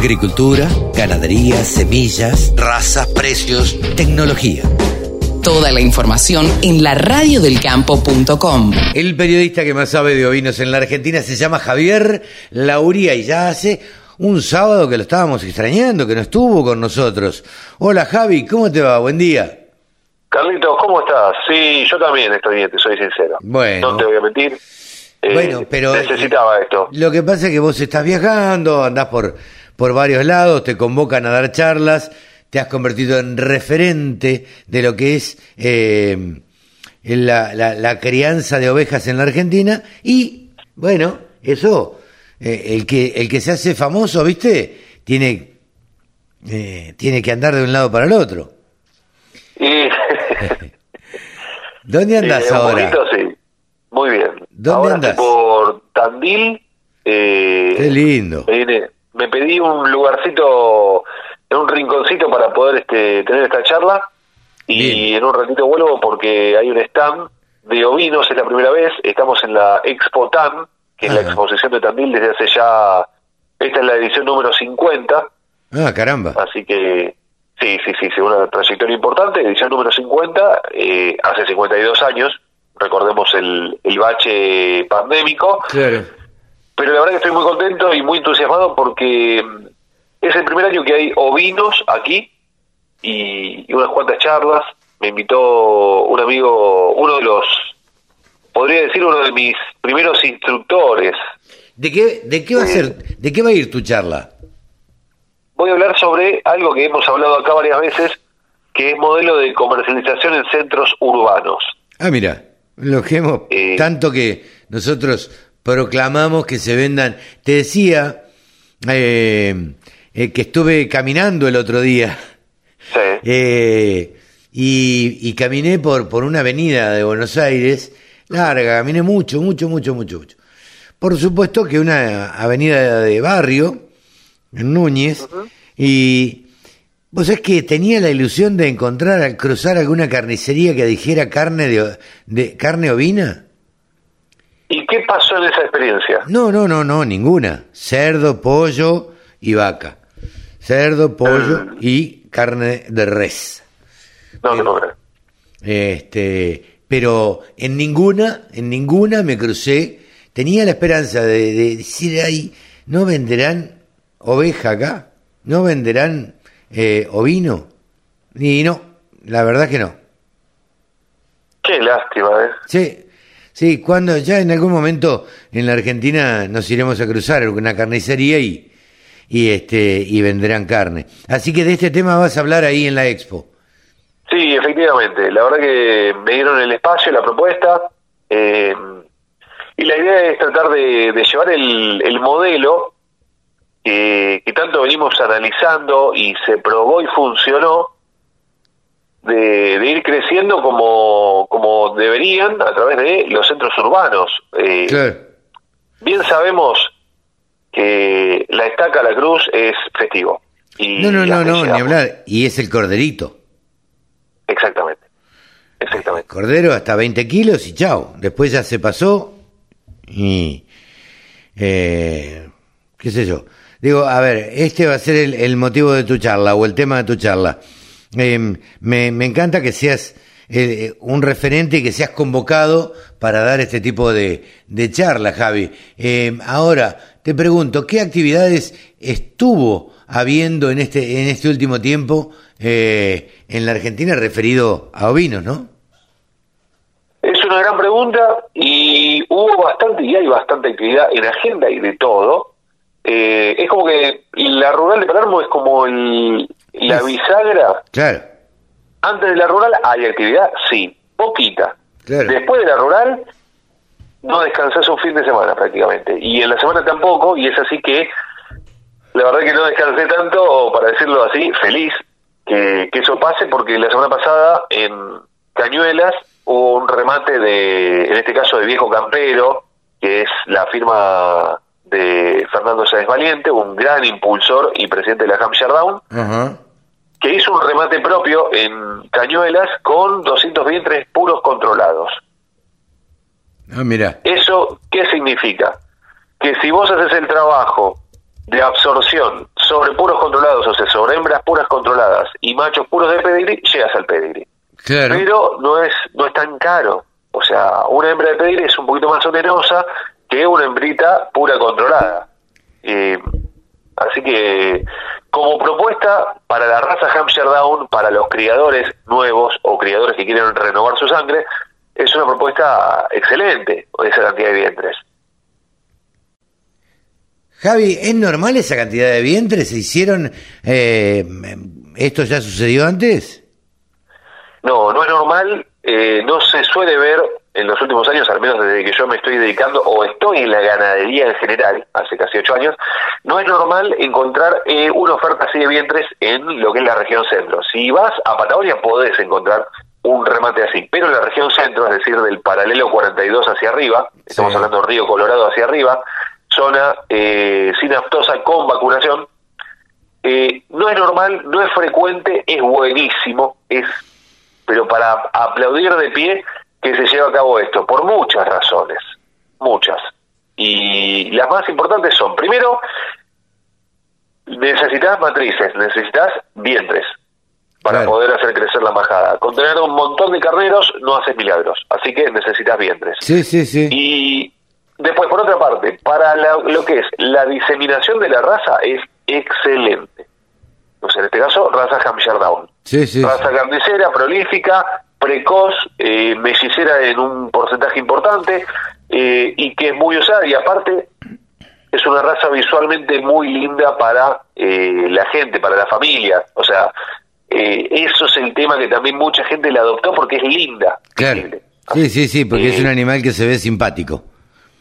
Agricultura, ganadería, semillas, razas, precios, tecnología. Toda la información en la radiodelcampo.com. El periodista que más sabe de ovinos en la Argentina se llama Javier Lauría y ya hace un sábado que lo estábamos extrañando, que no estuvo con nosotros. Hola Javi, ¿cómo te va? Buen día. Carlitos, ¿cómo estás? Sí, yo también estoy bien, te soy sincero. Bueno. No te voy a mentir. Eh, Bueno, pero Necesitaba eh, esto. Lo que pasa es que vos estás viajando, andás por, por varios lados, te convocan a dar charlas, te has convertido en referente de lo que es eh, la, la- la crianza de ovejas en la Argentina y, bueno, eso, eh, el, que, el que se hace famoso, ¿viste? Tiene, eh, tiene que andar de un lado para el otro. Y, ¿Dónde eh, un ahora? poquito, sí. Muy bien. ¿Dónde ahora estoy por Tandil. Eh, Qué lindo. Me pedí un lugarcito, en un rinconcito para poder este, tener esta charla. Y Bien. en un ratito vuelvo porque hay un stand de ovinos, es la primera vez. Estamos en la Expo TAN, que es la Ajá. exposición de Tandil desde hace ya. Esta es la edición número 50. Ah, caramba. Así que sí, sí, sí, sí, una trayectoria importante, edición número 50, eh, hace 52 años, recordemos el, el bache pandémico, Claro. Pero la verdad que estoy muy contento y muy entusiasmado porque mm, es el primer año que hay ovinos aquí y, y unas cuantas charlas. Me invitó un amigo, uno de los, podría decir uno de mis primeros instructores. ¿De qué, de qué va a ser, de qué va a ir tu charla? voy a hablar sobre algo que hemos hablado acá varias veces, que es modelo de comercialización en centros urbanos. Ah, mira, lo que hemos, Eh. tanto que nosotros proclamamos que se vendan. Te decía eh, eh, que estuve caminando el otro día Sí. eh, y, y caminé por, por una avenida de Buenos Aires, larga, caminé mucho, mucho, mucho, mucho, mucho. Por supuesto que una avenida de barrio, en Núñez, y vos sabés que tenía la ilusión de encontrar al cruzar alguna carnicería que dijera carne de, de carne ovina. ¿Y qué pasó en esa experiencia? No, no, no, no, ninguna. Cerdo, pollo y vaca. Cerdo, pollo Ah. y carne de res. No, no, no. Este, pero en ninguna, en ninguna me crucé. Tenía la esperanza de, de decir ahí, ¿no venderán oveja acá? ¿No venderán eh, ovino? Y no, la verdad que no. Qué lástima, ¿eh? Sí, sí, cuando ya en algún momento en la Argentina nos iremos a cruzar una carnicería y, y este y venderán carne. Así que de este tema vas a hablar ahí en la expo. Sí, efectivamente. La verdad que me dieron el espacio, la propuesta. eh, y la idea es tratar de, llevar el, el modelo que tanto venimos analizando y se probó y funcionó, de, de ir creciendo como, como deberían a través de los centros urbanos. Eh, Claro. Bien sabemos que la estaca, la cruz, es festivo. Y No, no, no, no, ni hablar. Y es el corderito. Exactamente. Exactamente. Cordero hasta 20 kilos y chao. Después ya se pasó y... eh, ¿Qué sé yo? Digo, a ver, este va a ser el, el motivo de tu charla o el tema de tu charla. Eh, me, me encanta que seas eh, un referente y que seas convocado para dar este tipo de, de charla, Javi. Eh, ahora, te pregunto, ¿qué actividades estuvo habiendo en este, en este último tiempo eh, en la Argentina referido a ovinos, no? Es una gran pregunta y hubo bastante y hay bastante actividad en agenda y de todo. Eh, es como que la rural de Palermo es como el, la Es- bisagra. Claro, Antes de la rural hay actividad, sí, poquita. Claro. Después de la rural no descansás un fin de semana prácticamente. Y en la semana tampoco, y es así que la verdad que no descansé tanto, o para decirlo así, feliz que, que eso pase, porque la semana pasada en Cañuelas hubo un remate de, en este caso de Viejo Campero, que es la firma de Fernando Sáenz Valiente, un gran impulsor y presidente de la Hampshire Down, que hizo un remate propio en Cañuelas con 223 puros controlados. Ah, mira. ¿Eso qué significa? Que si vos haces el trabajo de absorción sobre puros controlados, o sea, sobre hembras puras controladas y machos puros de pedigree, llegas al. Claro. Pero no es, no es tan caro. O sea, una hembra de pedigree es un poquito más onerosa que una hembrita pura controlada. Eh, así que, como propuesta para la raza Hampshire Down, para los criadores nuevos o criadores que quieren renovar su sangre, es una propuesta excelente, esa cantidad de vientres. Javi, ¿es normal esa cantidad de vientres? ¿Se hicieron? Eh, ¿Esto ya sucedió antes? No, no es normal, eh, no se suele ver en los últimos años, al menos desde que yo me estoy dedicando o estoy en la ganadería en general, hace casi ocho años, no es normal encontrar eh, una oferta así de vientres en lo que es la región centro. Si vas a Patagonia podés encontrar un remate así, pero en la región centro, es decir, del paralelo 42 hacia arriba, estamos Sí. hablando Río Colorado hacia arriba, zona eh, sinaptosa con vacunación, eh, no es normal, no es frecuente, es buenísimo, es pero para aplaudir de pie que se lleva a cabo esto, por muchas razones, muchas. Y las más importantes son, primero, necesitas matrices, necesitas vientres para Claro. poder hacer crecer la majada. Con tener un montón de carneros no haces milagros, así que necesitas vientres. Sí, sí, sí. Y después, por otra parte, para la- lo que es la diseminación de la raza es excelente. O sea, en este caso, raza Hampshire Down. Sí, sí. raza carnicera, prolífica, precoz, eh, mellicera en un porcentaje importante eh, y que es muy usada y aparte es una raza visualmente muy linda para eh, la gente, para la familia. O sea, eh, eso es el tema que también mucha gente la adoptó porque es linda. Claro. Sí, sí, sí, porque es Eh, un animal que se ve simpático.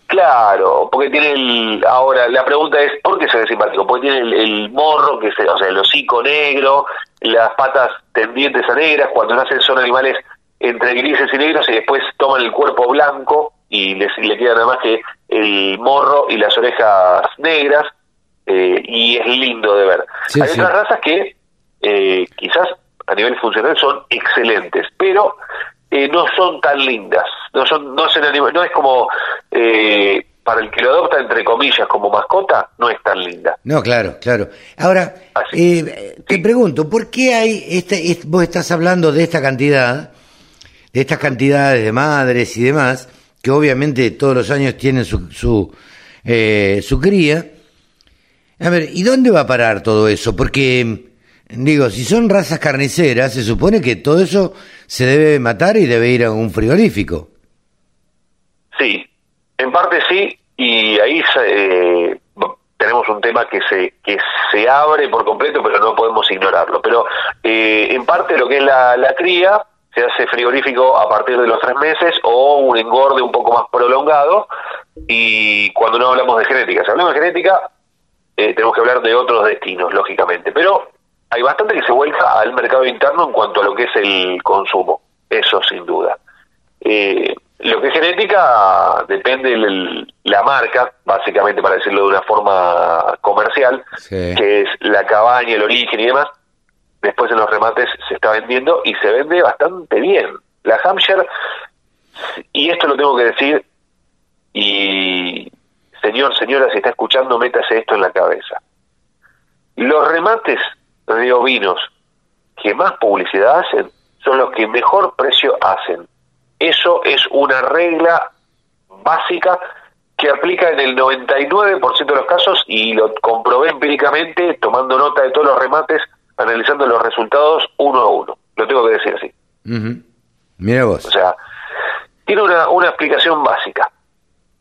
Claro, porque tiene el... Ahora, la pregunta es, ¿por qué se ve simpático? Porque tiene el, el morro, que se, o sea, el hocico negro, las patas tendientes a negras, cuando nacen son animales entre grises y negros y después toman el cuerpo blanco y les, le queda nada más que el morro y las orejas negras eh, y es lindo de ver. Sí, Hay sí. otras razas que eh, quizás a nivel funcional son excelentes, pero eh, no son tan lindas. No son, no, anima- no es como eh, para el que lo adopta entre comillas como mascota, no es tan linda. No, claro, claro. Ahora, eh, te pregunto, ¿por qué hay, este, es- vos estás hablando de esta cantidad, de estas cantidades de madres y demás, que obviamente todos los años tienen su, su, eh, su cría? A ver, ¿y dónde va a parar todo eso? Porque, digo, si son razas carniceras, se supone que todo eso se debe matar y debe ir a un frigorífico. Sí, en parte sí, y ahí eh, tenemos un tema que se que se abre por completo, pero no podemos ignorarlo. Pero eh, en parte lo que es la, la cría se hace frigorífico a partir de los tres meses o un engorde un poco más prolongado. Y cuando no hablamos de genética, si hablamos de genética, eh, tenemos que hablar de otros destinos, lógicamente. Pero hay bastante que se vuelca al mercado interno en cuanto a lo que es el consumo, eso sin duda. Eh, lo que es genética depende de la marca, básicamente para decirlo de una forma comercial, Sí. que es la cabaña, el origen y demás. Después en los remates se está vendiendo y se vende bastante bien. La Hampshire, y esto lo tengo que decir, y señor, señora, si está escuchando, métase esto en la cabeza. Los remates de ovinos que más publicidad hacen son los que mejor precio hacen. Eso es una regla básica que aplica en el 99% de los casos y lo comprobé empíricamente tomando nota de todos los remates, analizando los resultados uno a uno. Lo tengo que decir así. Ujú. Mira vos. O sea, tiene una, una explicación básica.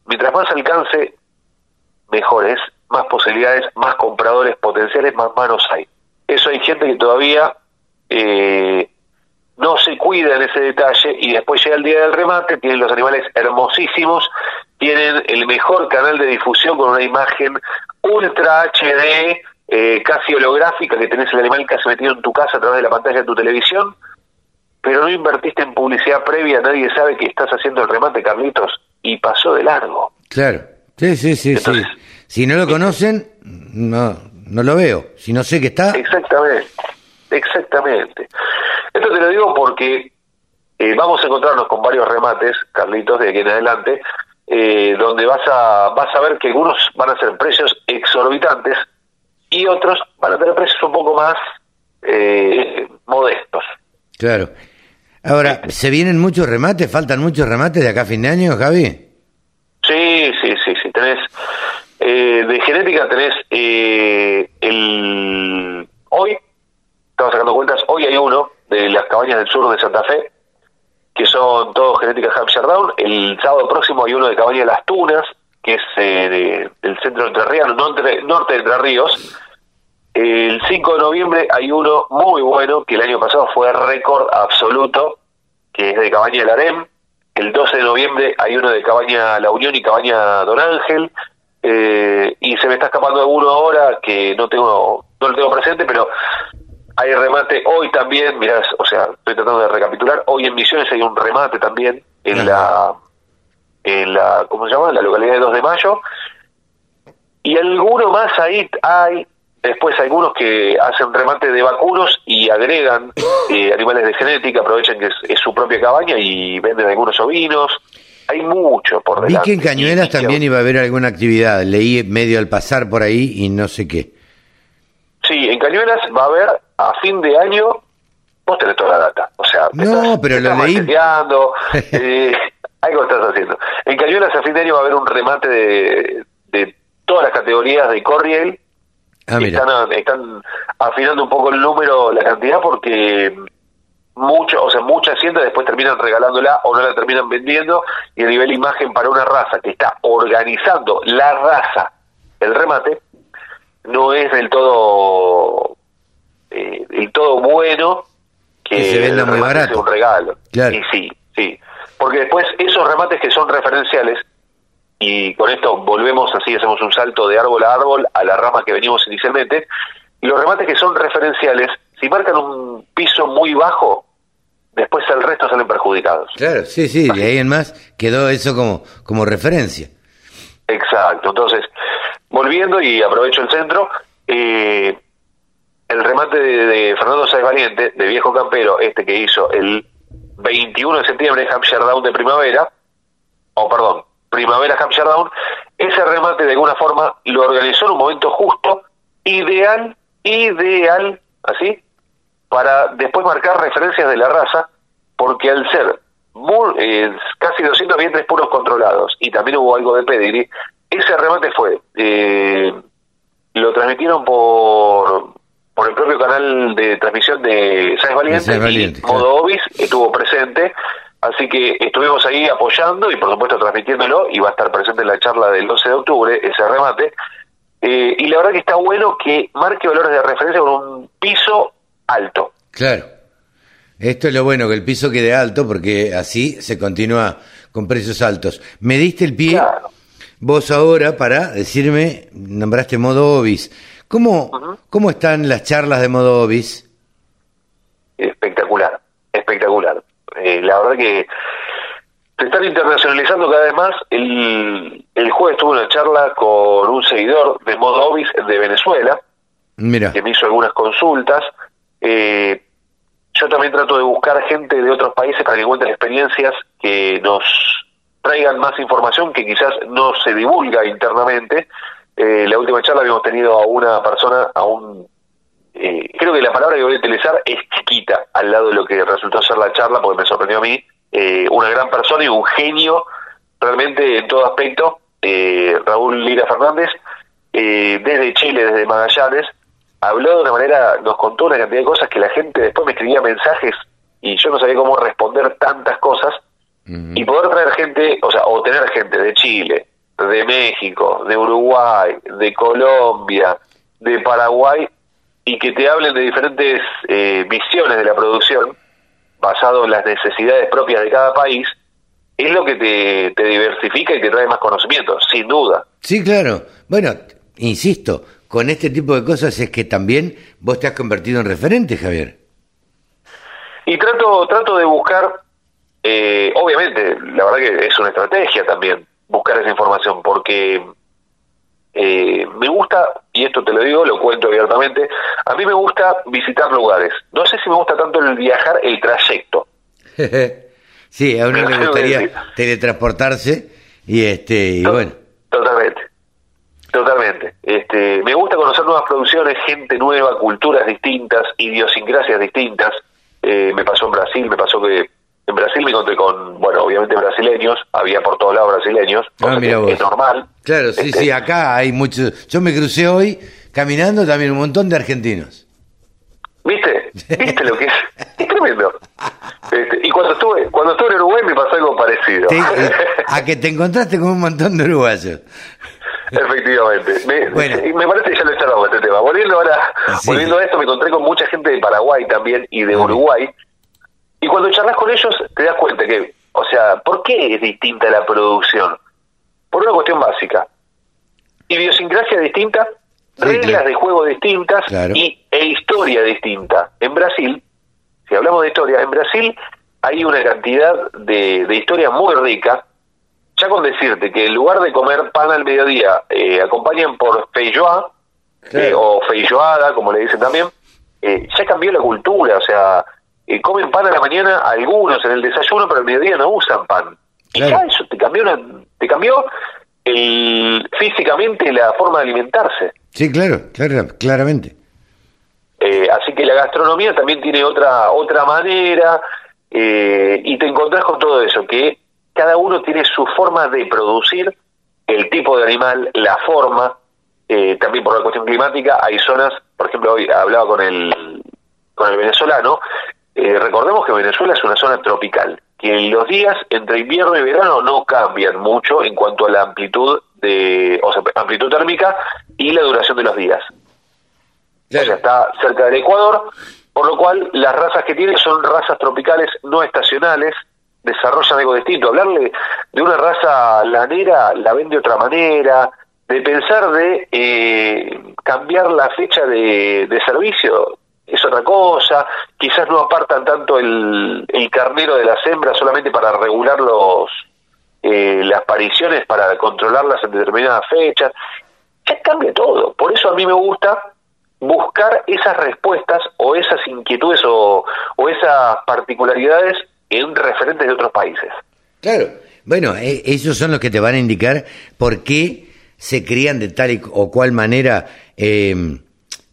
Mientras más alcance, mejores, más posibilidades, más compradores potenciales, más manos hay. Eso hay gente que todavía eh, no se cuida en ese detalle y después llega el día del remate, tienen los animales hermosísimos, tienen el mejor canal de difusión con una imagen ultra HD, eh, casi holográfica, que tenés el animal casi metido en tu casa a través de la pantalla de tu televisión, pero no invertiste en publicidad previa, nadie sabe que estás haciendo el remate, Carlitos, y pasó de largo. Claro. Sí, sí, sí, Entonces- sí. Si no lo conocen, no, no lo veo. Si no sé que está, Exactamente, exactamente. Esto te lo digo porque eh, vamos a encontrarnos con varios remates, Carlitos, de aquí en adelante, eh, donde vas a, vas a ver que algunos van a ser precios exorbitantes y otros van a tener precios un poco más eh, modestos. Claro. Ahora, ¿se vienen muchos remates? ¿Faltan muchos remates de acá a fin de año, Javi? Sí, sí, sí, sí. Tenés, eh, de genética tenés eh, el... Hoy, estamos sacando cuentas, hoy hay uno de las cabañas del sur de Santa Fe, que son todos genética Hampshire Down. El sábado próximo hay uno de cabaña de las Tunas, que es eh, del centro de Entre Ríos, norte de Entre Ríos. El 5 de noviembre hay uno muy bueno, que el año pasado fue récord absoluto, que es de Cabaña del Arem. El 12 de noviembre hay uno de Cabaña La Unión y Cabaña Don Ángel. Eh, y se me está escapando alguno ahora que no tengo no lo tengo presente, pero hay remate hoy también, mirá, o sea, estoy tratando de recapitular, hoy en Misiones hay un remate también en la en la ¿cómo se llama? En la localidad de 2 de Mayo. Y alguno más ahí hay Después algunos que hacen remate de vacunos y agregan eh, animales de genética, aprovechan que es, su propia cabaña y venden algunos ovinos. Hay mucho por delante. Vi que en Cañuelas también iba a haber alguna actividad. Leí medio al pasar por ahí y no sé qué. Sí, en Cañuelas va a haber a fin de año, vos tenés toda la data. O sea, no, pero lo leí. eh, algo estás haciendo. En Cañuelas a fin de año va a haber un remate de, de todas las categorías de Corriel Ah, están, están afinando un poco el número, la cantidad, porque mucho, o sea, muchas haciendas después terminan regalándola o no la terminan vendiendo y a nivel imagen para una raza que está organizando la raza, el remate, no es del todo eh, el todo bueno que, se venda muy barato. un regalo. Y sí, sí. Porque después esos remates que son referenciales y con esto volvemos así, hacemos un salto de árbol a árbol a la rama que venimos inicialmente, y los remates que son referenciales, si marcan un piso muy bajo, después el resto salen perjudicados. Claro, sí, sí, de ahí en más quedó eso como, como referencia. Exacto, entonces, volviendo y aprovecho el centro, eh, el remate de, Fernando Sáez Valiente, de Viejo Campero, este que hizo el 21 de septiembre, Hampshire Down de primavera, o perdón, Primavera Hampshire Down, ese remate de alguna forma lo organizó en un momento justo, ideal, ideal, así, para después marcar referencias de la raza, porque al ser eh, casi 200 vientres puros controlados y también hubo algo de pedigree, ese remate fue, eh, lo transmitieron por por el propio canal de transmisión de Sáenz Valiente, y Modo Obis estuvo presente Así que estuvimos ahí apoyando y por supuesto transmitiéndolo y va a estar presente en la charla del 12 de octubre, ese remate. Eh, y la verdad que está bueno que marque valores de referencia con un piso alto. Claro. Esto es lo bueno, que el piso quede alto porque así se continúa con precios altos. Me diste el pie vos ahora para decirme, nombraste modo Obis. ¿Cómo, ¿Cómo están las charlas de modo Obis? Espectacular, espectacular. Eh, la verdad que se están internacionalizando cada vez más. El, el jueves tuve una charla con un seguidor de Modo Obis de Venezuela, Mira. que me hizo algunas consultas. Eh, yo también trato de buscar gente de otros países para que cuenten experiencias que nos traigan más información que quizás no se divulga internamente. Eh, la última charla habíamos tenido a una persona, a un eh, creo que la palabra que voy a utilizar es chiquita al lado de lo que resultó ser la charla, porque me sorprendió a mí, eh, una gran persona y un genio realmente en todo aspecto, eh, Raúl Lira Fernández, desde Chile, desde Magallanes, habló de una manera, nos contó una cantidad de cosas que la gente después me escribía mensajes y yo no sabía cómo responder tantas cosas y poder traer gente, o sea, o tener gente de Chile, de México, de Uruguay, de Colombia, de Paraguay, y que te hablen de diferentes eh, visiones de la producción basado en las necesidades propias de cada país, es lo que te, te diversifica y te trae más conocimiento, sin duda. Sí, claro. Bueno, insisto, con este tipo de cosas es que también vos te has convertido en referente, Javier. Y trato, trato de buscar, eh, obviamente, la verdad que es una estrategia también buscar esa información, porque eh, me gusta, y esto te lo digo, lo cuento abiertamente, a mí me gusta visitar lugares. No sé si me gusta tanto el viajar, el trayecto. sí, a uno le gustaría teletransportarse y este y bueno. Totalmente. Totalmente. Este, me gusta conocer nuevas producciones, gente nueva, culturas distintas, idiosincrasias distintas. Eh, me pasó en Brasil, me pasó que en Brasil me encontré con, bueno, obviamente brasileños, había por todos lados brasileños, Ah, mira vos. es normal. Claro, sí, Este, sí, acá hay muchos. Yo me crucé hoy caminando también un montón de argentinos. ¿Viste? ¿Viste lo que es? Es tremendo. Este, y cuando estuve, cuando estuve en Uruguay me pasó algo parecido. Te- eh, a que te encontraste con un montón de uruguayos. Efectivamente. Me, Bueno. me parece que ya lo charlamos este tema. Volviendo ahora, Sí. volviendo a esto, me encontré con mucha gente de Paraguay también y de Uruguay. Y cuando charlas con ellos, te das cuenta que, o sea, ¿por qué es distinta la producción? Por una cuestión básica. Idiosincrasia distinta, Sí, reglas claro. de juego distintas Claro. y, e historia distinta. En Brasil, si hablamos de historia, en Brasil hay una cantidad de, de historia muy rica. Ya con decirte que en lugar de comer pan al mediodía, eh, acompañan por feijoa, Claro. eh, o feijoada, como le dicen también, eh, ya cambió la cultura, o sea, eh, comen pan a la mañana algunos en el desayuno, pero al mediodía no usan pan. Y ya eso te cambió, una- te cambió el, físicamente la forma de alimentarse. Sí, claro, claro, claramente. Eh, así que la gastronomía también tiene otra otra manera eh, y te encontrás con todo eso, que cada uno tiene su forma de producir el tipo de animal, la forma, eh, también por la cuestión climática, hay zonas, por ejemplo, hoy hablaba con el, con el venezolano, eh, recordemos que Venezuela es una zona tropical, que los días entre invierno y verano no cambian mucho en cuanto a la amplitud de, o sea, amplitud térmica y la duración de los días. O sea, está cerca del Ecuador, por lo cual las razas que tiene son razas tropicales no estacionales, desarrollan algo distinto. Hablarle de una raza lanera la ven de otra manera, de pensar de eh, cambiar la fecha de, servicio es otra cosa, quizás no apartan tanto el, carnero de las hembras solamente para regular los eh, las pariciones, para controlarlas en determinadas fechas, ya cambia todo. Por eso a mí me gusta buscar esas respuestas o esas inquietudes o, o esas particularidades en referentes de otros países. Claro. Bueno, eh, ellos son los que te van a indicar por qué se crían de tal y- o cual manera, eh,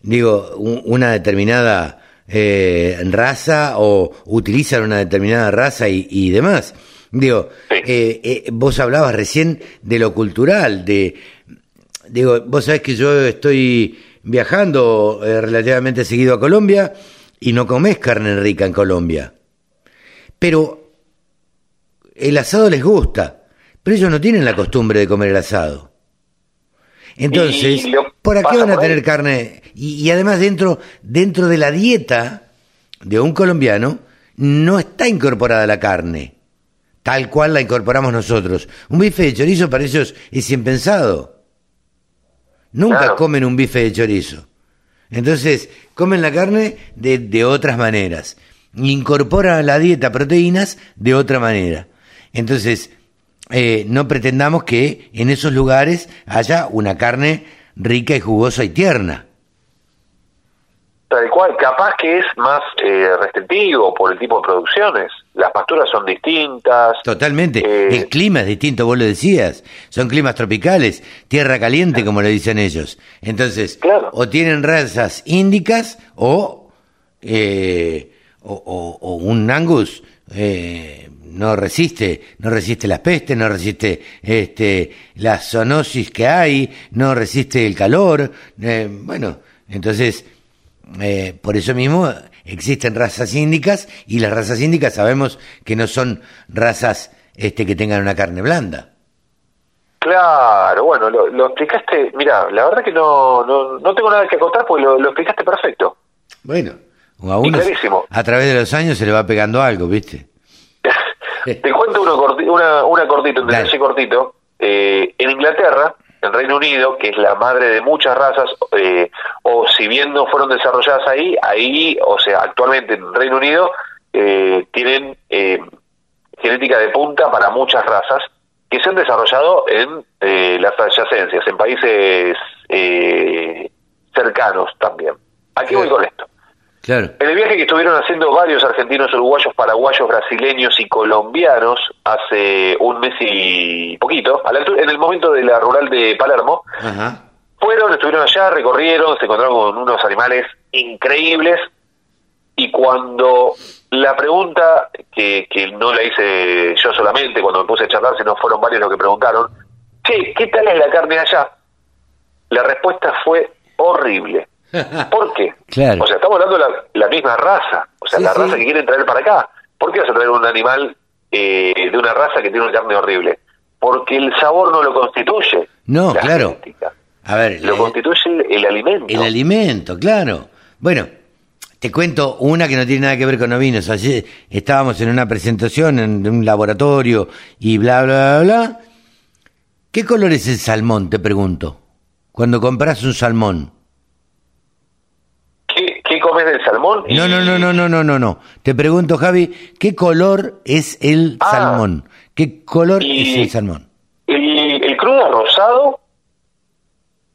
digo, un- una determinada eh, raza o utilizan una determinada raza y, y demás. Digo, Sí. eh, eh, vos hablabas recién de lo cultural, de, digo, vos sabés que yo estoy viajando relativamente seguido a Colombia y no comés carne rica en Colombia. Pero el asado les gusta, pero ellos no tienen la costumbre de comer el asado. Entonces, ¿por qué van a tener carne? Y, y además dentro, dentro de la dieta de un colombiano no está incorporada la carne, tal cual la incorporamos nosotros. Un bife de chorizo para ellos es impensado. Nunca Claro. comen un bife de chorizo. Entonces, comen la carne de, de otras maneras. Incorporan a la dieta proteínas de otra manera. Entonces, eh, no pretendamos que en esos lugares haya una carne rica y jugosa y tierna. Tal cual, capaz que es más eh, restrictivo por el tipo de producciones. Las pasturas son distintas. Totalmente. Eh, El clima es distinto, vos lo decías. Son climas tropicales, tierra caliente, como le dicen ellos. Entonces, Claro. o tienen razas índicas o, eh, o, o- o un Angus eh, no resiste, no resiste las pestes, no resiste este, la zoonosis que hay, no resiste el calor. eh, bueno, entonces, eh, por eso mismo existen razas índicas y las razas índicas sabemos que no son razas este, que tengan una carne blanda. Claro, bueno, lo, lo explicaste. Mira, la verdad que no, no, no tengo nada que acotar porque lo, lo explicaste perfecto. Bueno, a uno a través de los años se le va pegando algo, ¿viste? Te cuento uno corti- una, una cortito, un detalle cortito. Eh, en Inglaterra, en Reino Unido, que es la madre de muchas razas, eh, o si bien no fueron desarrolladas ahí, ahí, o sea, actualmente en Reino Unido, eh, tienen eh, genética de punta para muchas razas que se han desarrollado en eh, las adyacencias, en países eh, cercanos también. ¿A qué voy con esto? Claro. En el viaje que estuvieron haciendo varios argentinos, uruguayos, paraguayos, brasileños y colombianos hace un mes y poquito, a la altura- en el momento de la rural de Palermo, Ajá. fueron, estuvieron allá, recorrieron, se encontraron con unos animales increíbles y cuando la pregunta, que, que no la hice yo solamente, cuando me puse a charlar, sino fueron varios los que preguntaron, che, ¿qué tal es la carne allá? La respuesta fue horrible. ¿Por qué? Claro. O sea, estamos hablando de la, la misma raza, o sea, Sí, la sí. raza que quieren traer para acá. ¿Por qué vas a traer un animal eh, de una raza que tiene una carne horrible? Porque el sabor no lo constituye. No, la claro. genética. A ver, Lo constituye el alimento. el alimento, claro. Bueno, te cuento una que no tiene nada que ver con ovinos. Ayer estábamos en una presentación en un laboratorio y bla, bla, bla, bla. ¿Qué color es el salmón, te pregunto? Cuando compras un salmón. ¿Qué, qué comes del salmón? No, Y- no, no, no, no, no, no, no. Te pregunto, Javi, ¿qué color es el Ah. salmón? ¿Qué color Y- es el salmón? El, el crudo es rosado,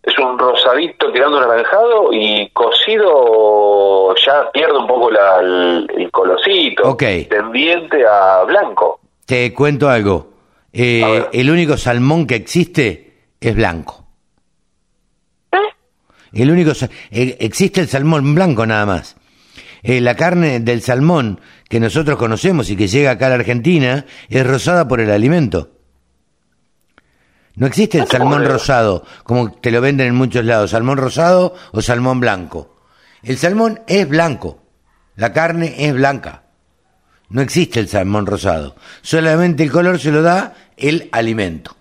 es un rosadito tirando anaranjado y cocido ya pierde un poco la- el, el colorcito, Ok. tendiente a blanco. Te cuento algo. Eh, el único salmón que existe es blanco. El único existe el salmón blanco nada más. Eh, la carne del salmón que nosotros conocemos y que llega acá a la Argentina es rosada por el alimento. No existe el salmón rosado como te lo venden en muchos lados, salmón rosado o salmón blanco. El salmón es blanco, la carne es blanca. No existe el salmón rosado. Solamente el color se lo da el alimento.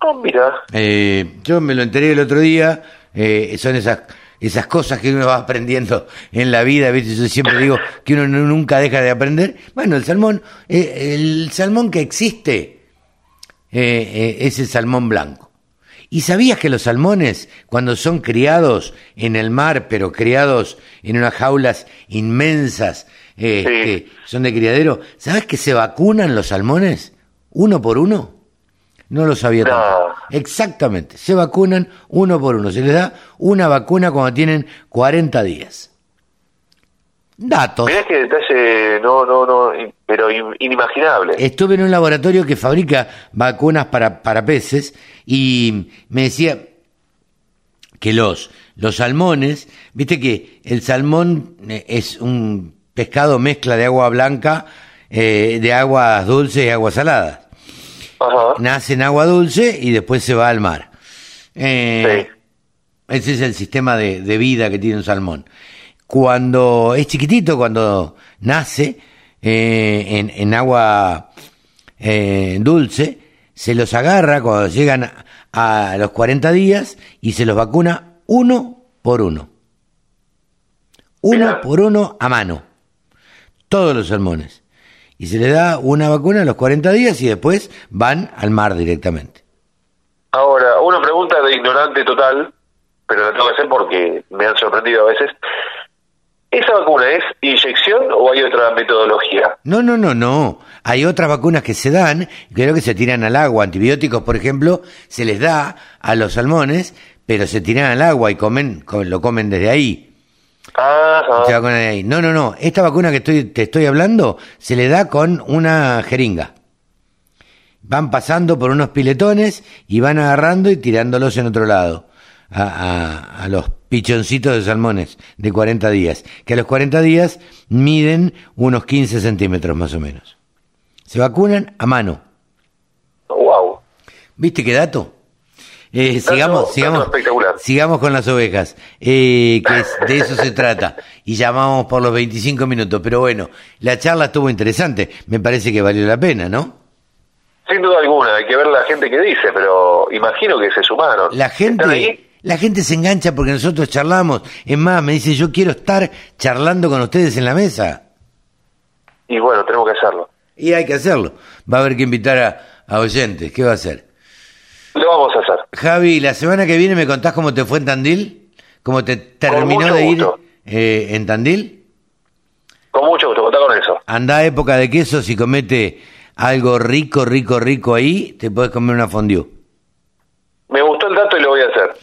Ah, mira, Eh, yo me lo enteré el otro día, eh, son esas, esas cosas que uno va aprendiendo en la vida, ¿viste? Yo siempre digo que uno nu- nunca deja de aprender. Bueno, el salmón, eh, el salmón que existe eh, es el salmón blanco. ¿Y sabías que los salmones, cuando son criados en el mar, pero criados en unas jaulas inmensas, Sí. que son de criadero, ¿sabes que se vacunan los salmones uno por uno? No lo sabía No. tampoco. Exactamente, se vacunan uno por uno. Se les da una vacuna cuando tienen 40 días. Datos. mirá que detalle, no, no, no, pero in- inimaginable. Estuve en un laboratorio que fabrica vacunas para, para peces y me decía que los, los salmones, viste que el salmón eh, es un pescado mezcla de agua blanca, eh, de aguas dulces y aguas saladas. Ajá. Nace en agua dulce y después se va al mar. Eh, Sí. Ese es el sistema de, de vida que tiene un salmón. Cuando es chiquitito, cuando nace eh, en, en agua eh, dulce, se los agarra cuando llegan a, los 40 días y se los vacuna uno por uno. Uno por uno a mano. Todos los salmones. Y se les da una vacuna a los 40 días y después van al mar directamente. Ahora, una pregunta de ignorante total, pero la tengo que hacer porque me han sorprendido a veces. ¿Esa vacuna es inyección o hay otra metodología? No, no, no, no. Hay otras vacunas que se dan, creo que se tiran al agua. Antibióticos, por ejemplo, se les da a los salmones, pero se tiran al agua y comen, co- lo comen desde ahí. Se vacunan ahí. No, no, no. Esta vacuna que estoy, te estoy hablando se le da con una jeringa. Van pasando por unos piletones y van agarrando y tirándolos en otro lado. A, a- a los pichoncitos de salmones de 40 días. Que a los 40 días miden unos 15 centímetros más o menos. Se vacunan a mano. wow. ¿Viste qué dato? Eh, sigamos, sigamos, espectacular. sigamos con las ovejas, eh, que es- de eso se trata. Y llamamos por los 25 minutos, pero bueno, la charla estuvo interesante, me parece que valió la pena, ¿no? Sin duda alguna, hay que ver la gente que dice, pero imagino que se sumaron. La ¿Están ahí? gente, la gente se engancha porque nosotros charlamos. Es más, me dice, yo quiero estar charlando con ustedes en la mesa. Y bueno, tenemos que hacerlo. Y hay que hacerlo. Va a haber que invitar a, a oyentes. ¿Qué va a hacer? Lo vamos a Javi, la semana que viene me contás cómo te fue en Tandil, cómo te terminó de ir eh, en Tandil. Con mucho gusto, contá con eso. Anda a época de quesos y comete algo rico, rico, rico ahí, te puedes comer una fondue. Me gustó el dato y lo voy a hacer.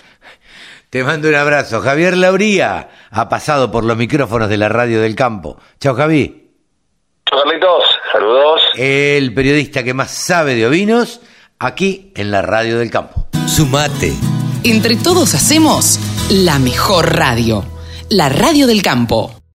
Te mando un abrazo. Javier Lauría ha pasado por los micrófonos de la radio del campo. Chao, Javi. Chao, Carlitos. Saludos. El periodista que más sabe de ovinos, aquí en la radio del campo. Sumate. Entre todos hacemos la mejor radio, la radio del campo.